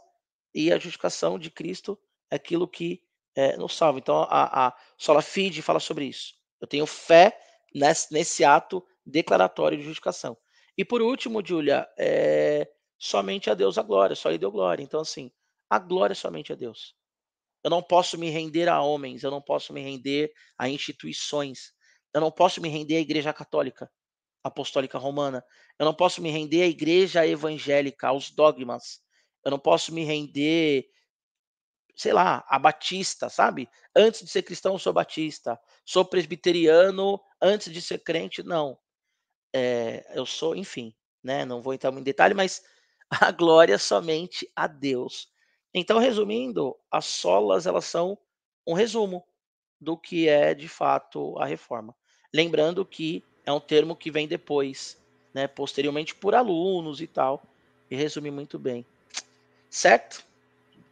B: e a justificação de Cristo é aquilo que é, nos salva. Então a, a Sola Fide fala sobre isso. Eu tenho fé nesse, nesse ato declaratório de justificação. E por último, Júlia, é, somente a Deus a glória, só lhe deu glória. Então, assim, a glória é somente a Deus. Eu não posso me render a homens, eu não posso me render a instituições, eu não posso me render à Igreja Católica Apostólica Romana, eu não posso me render à Igreja Evangélica, aos dogmas, eu não posso me render, sei lá, a Batista, sabe? Antes de ser cristão, eu sou batista, sou presbiteriano antes de ser crente, não. É, eu sou, enfim, né? Não vou entrar em detalhe, mas a glória somente a Deus. Então, resumindo, as solas elas são um resumo do que é de fato a reforma. Lembrando que é um termo que vem depois, né, posteriormente por alunos e tal, e resume muito bem. Certo?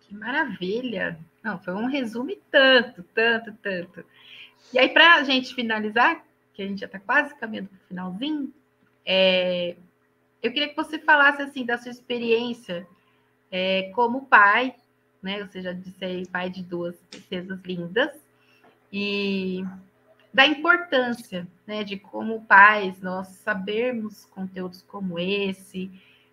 A: Que maravilha! Não, foi um resumo tanto, tanto, tanto. E aí, para a gente finalizar, que a gente já está quase caminhando para o finalzinho, é, eu queria que você falasse assim da sua experiência é, como pai, né? Você já disse pai de duas princesas lindas, e da importância, né, de como pais nós sabermos conteúdos como esse,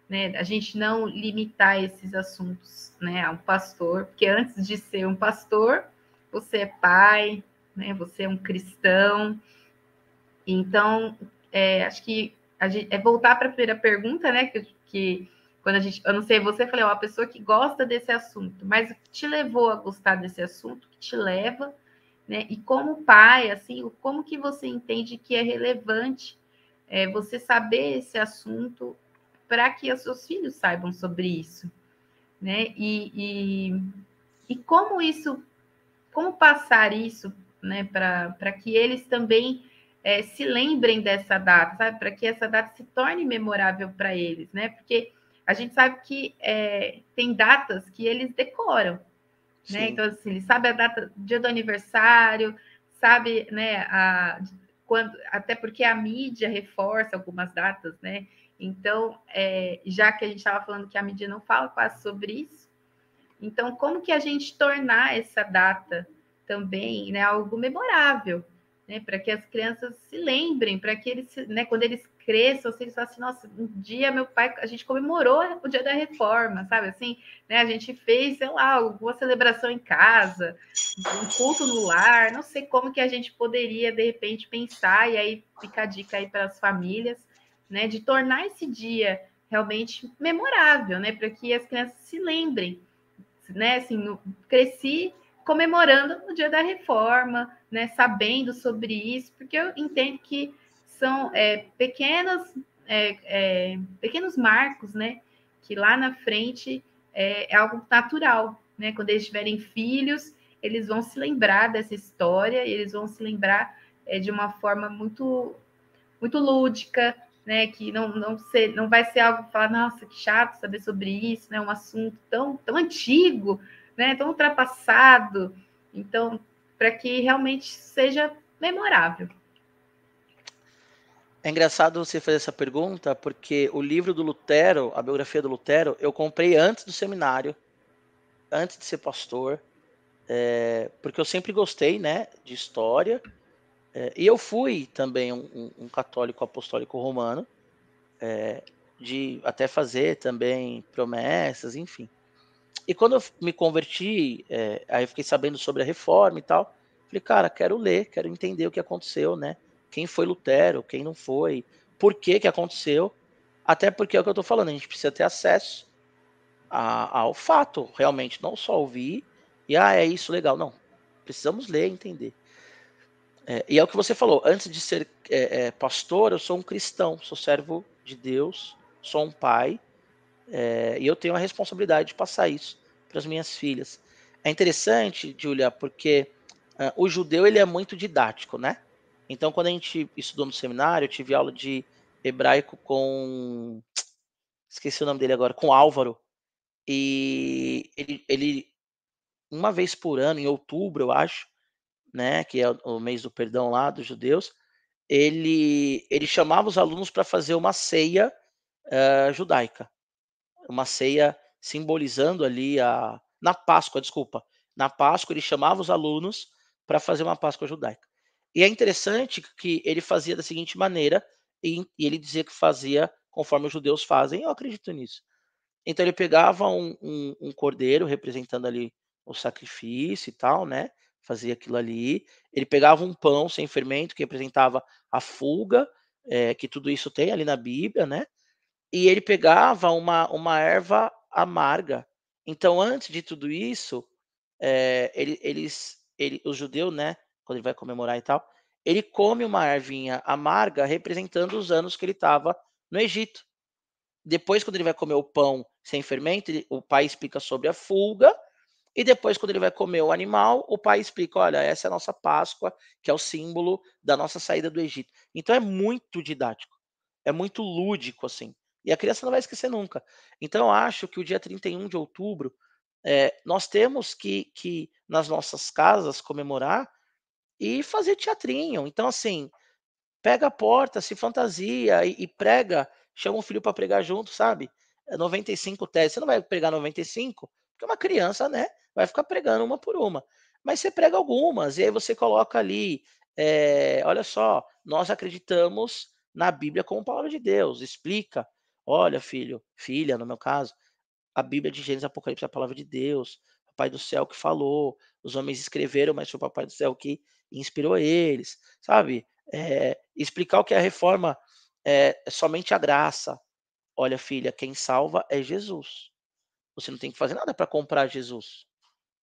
A: né, a gente não limitar esses assuntos, né, a um pastor, porque antes de ser um pastor, você é pai, né, você é um cristão, então, é, acho que gente, é voltar para a primeira pergunta, né, que, que quando a gente, eu não sei, você falou, é uma pessoa que gosta desse assunto, mas o que te levou a gostar desse assunto, que te leva, né, e como pai, assim, como que você entende que é relevante é, você saber esse assunto para que os seus filhos saibam sobre isso, né, e, e, e como isso, como passar isso, né, para que eles também é, se lembrem dessa data, sabe? Para que essa data se torne memorável para eles, né? Porque a gente sabe que é, tem datas que eles decoram, né? Então, assim, ele sabe a data, dia do aniversário, sabe, né, a, quando, até porque a mídia reforça algumas datas, né? Então, é, já que a gente estava falando que a mídia não fala quase sobre isso, então, como que a gente tornar essa data também né, algo memorável? né, para que as crianças se lembrem, para que eles, né, quando eles cresçam, se eles falam assim, nossa, um dia meu pai, a gente comemorou o dia da reforma, sabe assim, né, a gente fez, sei lá, alguma celebração em casa, um culto no lar, não sei como que a gente poderia, de repente, pensar, e aí fica a dica aí para as famílias, né, de tornar esse dia realmente memorável, né, para que as crianças se lembrem, né, assim, no, cresci comemorando o dia da reforma, né, sabendo sobre isso, porque eu entendo que são é, pequenos, é, é, pequenos marcos, né, que lá na frente é, é, algo natural, né, quando eles tiverem filhos, eles vão se lembrar dessa história, eles vão se lembrar é, de uma forma muito, muito lúdica, né, que não, não, ser, não vai ser algo falar, nossa, que chato saber sobre isso, né, um assunto tão, tão antigo, né, tão ultrapassado. Então, para que realmente seja memorável.
B: É engraçado você fazer essa pergunta, porque o livro do Lutero, a biografia do Lutero, eu comprei antes do seminário, antes de ser pastor, é, porque eu sempre gostei, né, de história, é, e eu fui também um, um católico apostólico romano, é, de até fazer também promessas, enfim. E quando eu me converti, é, aí eu fiquei sabendo sobre a reforma e tal. Falei, cara, quero ler, quero entender o que aconteceu, né? Quem foi Lutero, quem não foi, por que que aconteceu. Até porque é o que eu tô falando, a gente precisa ter acesso a, ao fato, realmente, não só ouvir e, ah, é isso, legal. Não, precisamos ler e entender. É, e é o que você falou, antes de ser é, é, pastor, eu sou um cristão, sou servo de Deus, sou um pai, é, e eu tenho a responsabilidade de passar isso para as minhas filhas. É interessante, Julia, porque uh, o judeu ele é muito didático, né? Então, quando a gente estudou no seminário, eu tive aula de hebraico com. Esqueci o nome dele agora, com Álvaro. E ele, ele uma vez por ano, em outubro, eu acho, né, que é o mês do perdão lá dos judeus, ele, ele chamava os alunos para fazer uma ceia uh, judaica uma ceia simbolizando ali a. Na Páscoa, desculpa. Na Páscoa, ele chamava os alunos para fazer uma Páscoa judaica. E é interessante que ele fazia da seguinte maneira, e, e ele dizia que fazia conforme os judeus fazem, eu acredito nisso. Então ele pegava um, um, um cordeiro, representando ali o sacrifício e tal, né? Fazia aquilo ali. Ele pegava um pão sem fermento, que representava a fuga, é, que tudo isso tem ali na Bíblia, né? E ele pegava uma, uma erva amarga. Então, antes de tudo isso, é, ele, eles, ele, o judeu, né? Quando ele vai comemorar e tal, ele come uma ervinha amarga representando os anos que ele estava no Egito. Depois, quando ele vai comer o pão sem fermento, ele, o pai explica sobre a fuga. E depois, quando ele vai comer o animal, o pai explica: olha, essa é a nossa Páscoa, que é o símbolo da nossa saída do Egito. Então é muito didático, é muito lúdico, assim. E a criança não vai esquecer nunca. Então eu acho que o dia 31 de outubro, é, nós temos que, que, nas nossas casas, comemorar e fazer teatrinho. Então, assim, pega a porta, se fantasia e, e prega, chama o filho para pregar junto, sabe? 95 é teses. Você não vai pregar 95, porque uma criança, né, vai ficar pregando uma por uma. Mas você prega algumas, e aí você coloca ali, é, olha só, nós acreditamos na Bíblia como palavra de Deus, explica. Olha, filho, filha, no meu caso, a Bíblia de Gênesis Apocalipse é a palavra de Deus, o Pai do céu que falou, os homens escreveram, mas foi o Papai do céu que inspirou eles, sabe? É, explicar o que é a reforma é, é somente a graça. Olha, filha, quem salva é Jesus. Você não tem que fazer nada para comprar Jesus.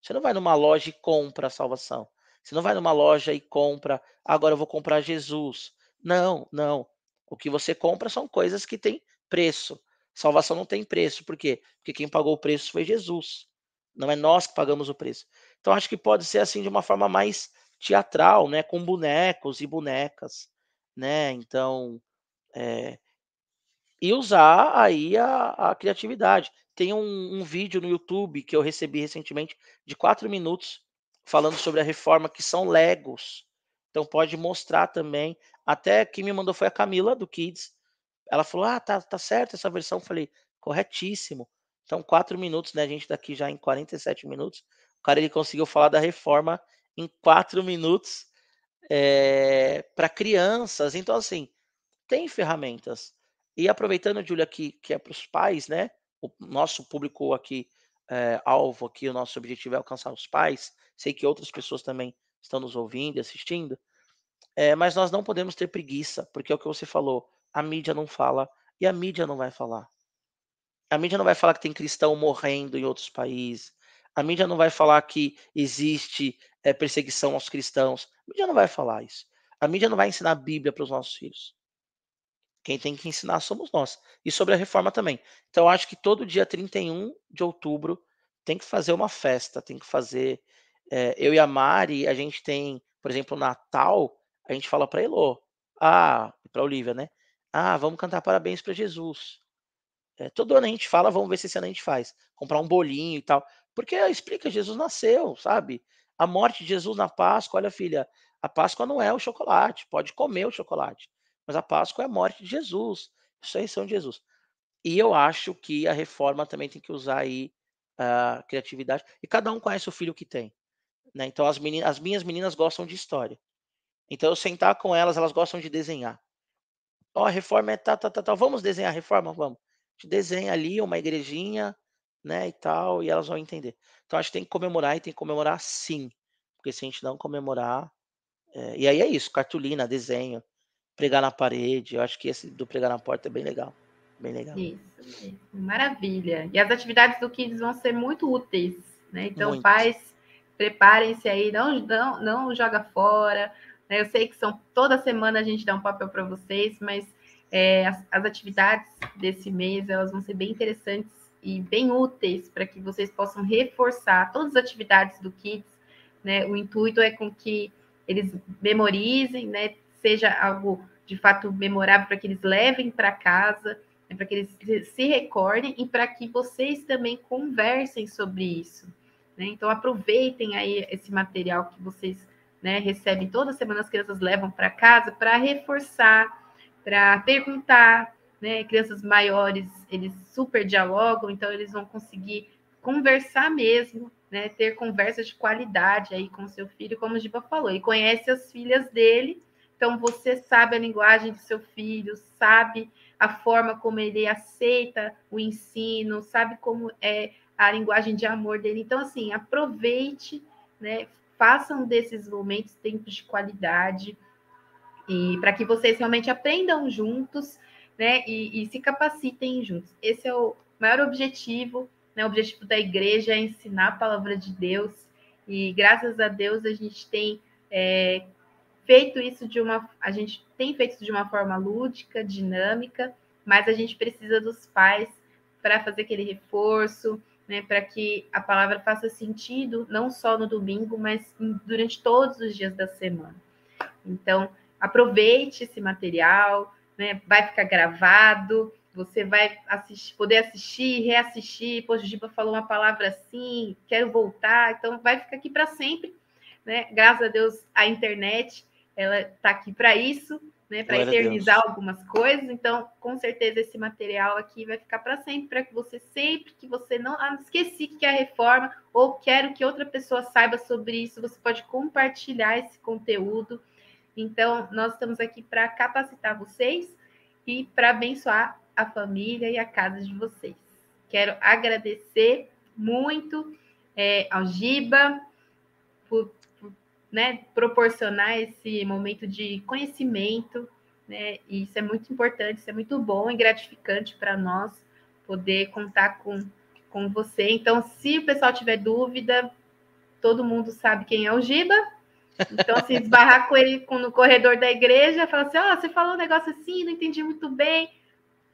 B: Você não vai numa loja e compra a salvação. Você não vai numa loja e compra, agora eu vou comprar Jesus. Não, não. O que você compra são coisas que têm preço. Salvação não tem preço. Por quê? Porque quem pagou o preço foi Jesus. Não é nós que pagamos o preço. Então acho que pode ser assim de uma forma mais teatral, né, com bonecos e bonecas, né? Então, é, e usar aí a, a criatividade. Tem um, um, vídeo no YouTube que eu recebi recentemente de quatro minutos falando sobre a reforma que são Legos. Então pode mostrar também. Até quem me mandou foi a Camila do Kids. Ela falou: Ah, tá, tá certo essa versão. Eu falei, corretíssimo. Então, quatro minutos, né? A gente daqui já em 47 minutos. O cara ele conseguiu falar da reforma em quatro minutos é, eh, para crianças. Então, assim, tem ferramentas. E aproveitando, Júlia, que, que é para os pais, né? O nosso público aqui, é, alvo aqui, o nosso objetivo é alcançar os pais. Sei que outras pessoas também estão nos ouvindo e assistindo. É, mas nós não podemos ter preguiça, porque é o que você falou, a mídia não fala e a mídia não vai falar. A mídia não vai falar que tem cristão morrendo em outros países. A mídia não vai falar que existe é, perseguição aos cristãos. A mídia não vai falar isso. A mídia não vai ensinar a Bíblia para os nossos filhos. Quem tem que ensinar somos nós. E sobre a reforma também. Então, acho que todo dia 31 de outubro tem que fazer uma festa, tem que fazer. É, eu e a Mari, a gente tem, por exemplo, Natal, a gente fala para Elô, ah, para Olivia, né? Ah, vamos cantar parabéns para Jesus. É, todo ano a gente fala, vamos ver se esse ano a gente faz. Comprar um bolinho e tal. Porque explica, Jesus nasceu, sabe? A morte de Jesus na Páscoa, olha, filha, a Páscoa não é o chocolate, pode comer o chocolate. Mas a Páscoa é a morte de Jesus, ressurreição de Jesus. E eu acho que a reforma também tem que usar aí a criatividade. E cada um conhece o filho que tem. Né? Então as, meninas, as minhas meninas gostam de história. Então eu sentar com elas, elas gostam de desenhar. Ó, oh, a reforma é tá, tá, tá, tá. Vamos desenhar a reforma? Vamos. A gente desenha ali uma igrejinha, né, e tal, e elas vão entender. Então acho que tem que comemorar e tem que comemorar sim. Porque se a gente não comemorar. É... e aí é isso, cartolina, desenho pregar na parede. Eu acho que esse do pregar na porta é bem legal. Bem legal.
A: Isso, maravilha. E as atividades do Kids vão ser muito úteis, né? Então, muito. pais, preparem-se aí, não, não, não joga fora. Né? Eu sei que são toda semana a gente dá um papel para vocês, mas é, as, as atividades desse mês elas vão ser bem interessantes e bem úteis para que vocês possam reforçar todas as atividades do Kids. Né? O intuito é com que eles memorizem, né? Seja algo de fato memorável para que eles levem para casa, né, para que eles se recordem e para que vocês também conversem sobre isso. Né? Então aproveitem aí esse material que vocês né, recebem toda semana, as crianças levam para casa para reforçar, para perguntar. Né? Crianças maiores, eles super dialogam, então eles vão conseguir conversar mesmo, né? ter conversas de qualidade aí com seu filho, como o Giba falou, e conhece as filhas dele, então, você sabe a linguagem do seu filho, sabe a forma como ele aceita o ensino, sabe como é a linguagem de amor dele. Então, assim, aproveite, né? Façam desses momentos tempos de qualidade e para que vocês realmente aprendam juntos, né? E, e, se capacitem juntos. Esse é o maior objetivo, né? O objetivo da igreja é ensinar a palavra de Deus. E graças a Deus a gente tem é, feito isso de uma, a gente tem feito isso de uma forma lúdica, dinâmica, mas a gente precisa dos pais para fazer aquele reforço, né, para que a palavra faça sentido não só no domingo, mas durante todos os dias da semana. Então, aproveite esse material, né, vai ficar gravado, você vai assistir, poder assistir, reassistir. Poxa, o Giba falou uma palavra assim, quero voltar, então vai ficar aqui para sempre. Né? Graças a Deus, a internet ela está aqui para isso, né? Para eternizar algumas coisas. Então, com certeza, esse material aqui vai ficar para sempre, para que você sempre que você não ah, esqueci que quer reforma ou quero que outra pessoa saiba sobre isso, você pode compartilhar esse conteúdo. Então, nós estamos aqui para capacitar vocês e para abençoar a família e a casa de vocês. Quero agradecer muito é, ao Giba por né, proporcionar esse momento de conhecimento, né? E isso é muito importante, isso é muito bom e gratificante para nós poder contar com, com você. Então, se o pessoal tiver dúvida, todo mundo sabe quem é o Giba. Então, se esbarrar com ele no corredor da igreja, fala assim: Ó, oh, você falou um negócio assim, não entendi muito bem.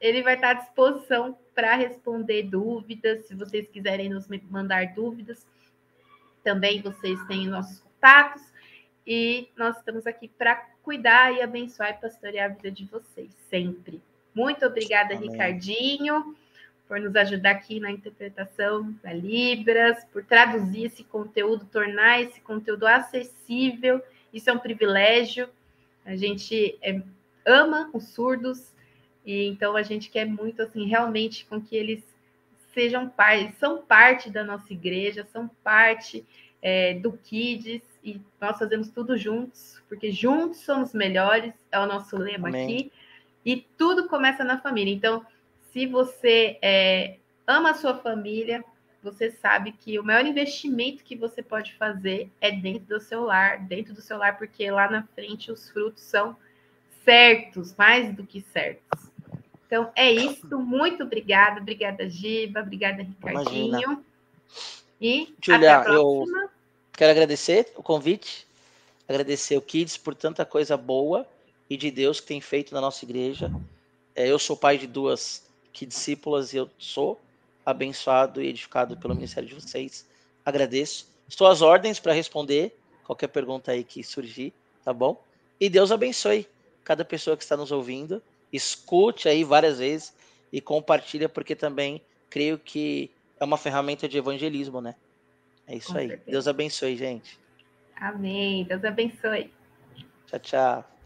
A: Ele vai estar à disposição para responder dúvidas. Se vocês quiserem nos mandar dúvidas, também vocês têm nossos contatos e nós estamos aqui para cuidar e abençoar e pastorear a vida de vocês sempre. Muito obrigada, Amém. Ricardinho, por nos ajudar aqui na interpretação da Libras, por traduzir esse conteúdo, tornar esse conteúdo acessível. Isso é um privilégio. A gente é, ama os surdos e então a gente quer muito assim realmente com que eles sejam parte, são parte da nossa igreja, são parte é, do Kids e nós fazemos tudo juntos, porque juntos somos melhores, é o nosso lema Amém. aqui, e tudo começa na família. Então, se você é, ama a sua família, você sabe que o maior investimento que você pode fazer é dentro do seu lar, dentro do seu lar, porque lá na frente os frutos são certos, mais do que certos. Então é isso, muito obrigada, obrigada Giba, obrigada Ricardinho. Imagina.
B: E Julia, até a próxima. Eu Quero agradecer o convite, agradecer o Kids por tanta coisa boa e de Deus que tem feito na nossa igreja. É, eu sou pai de duas que discípulas e eu sou abençoado e edificado pelo ministério de vocês. Agradeço. Estou às ordens para responder qualquer pergunta aí que surgir, tá bom? E Deus abençoe cada pessoa que está nos ouvindo. Escute aí várias vezes e compartilha, porque também creio que é uma ferramenta de evangelismo, né? É isso Com aí. Certeza. Deus abençoe, gente.
A: Amém. Deus abençoe.
B: Tchau, tchau.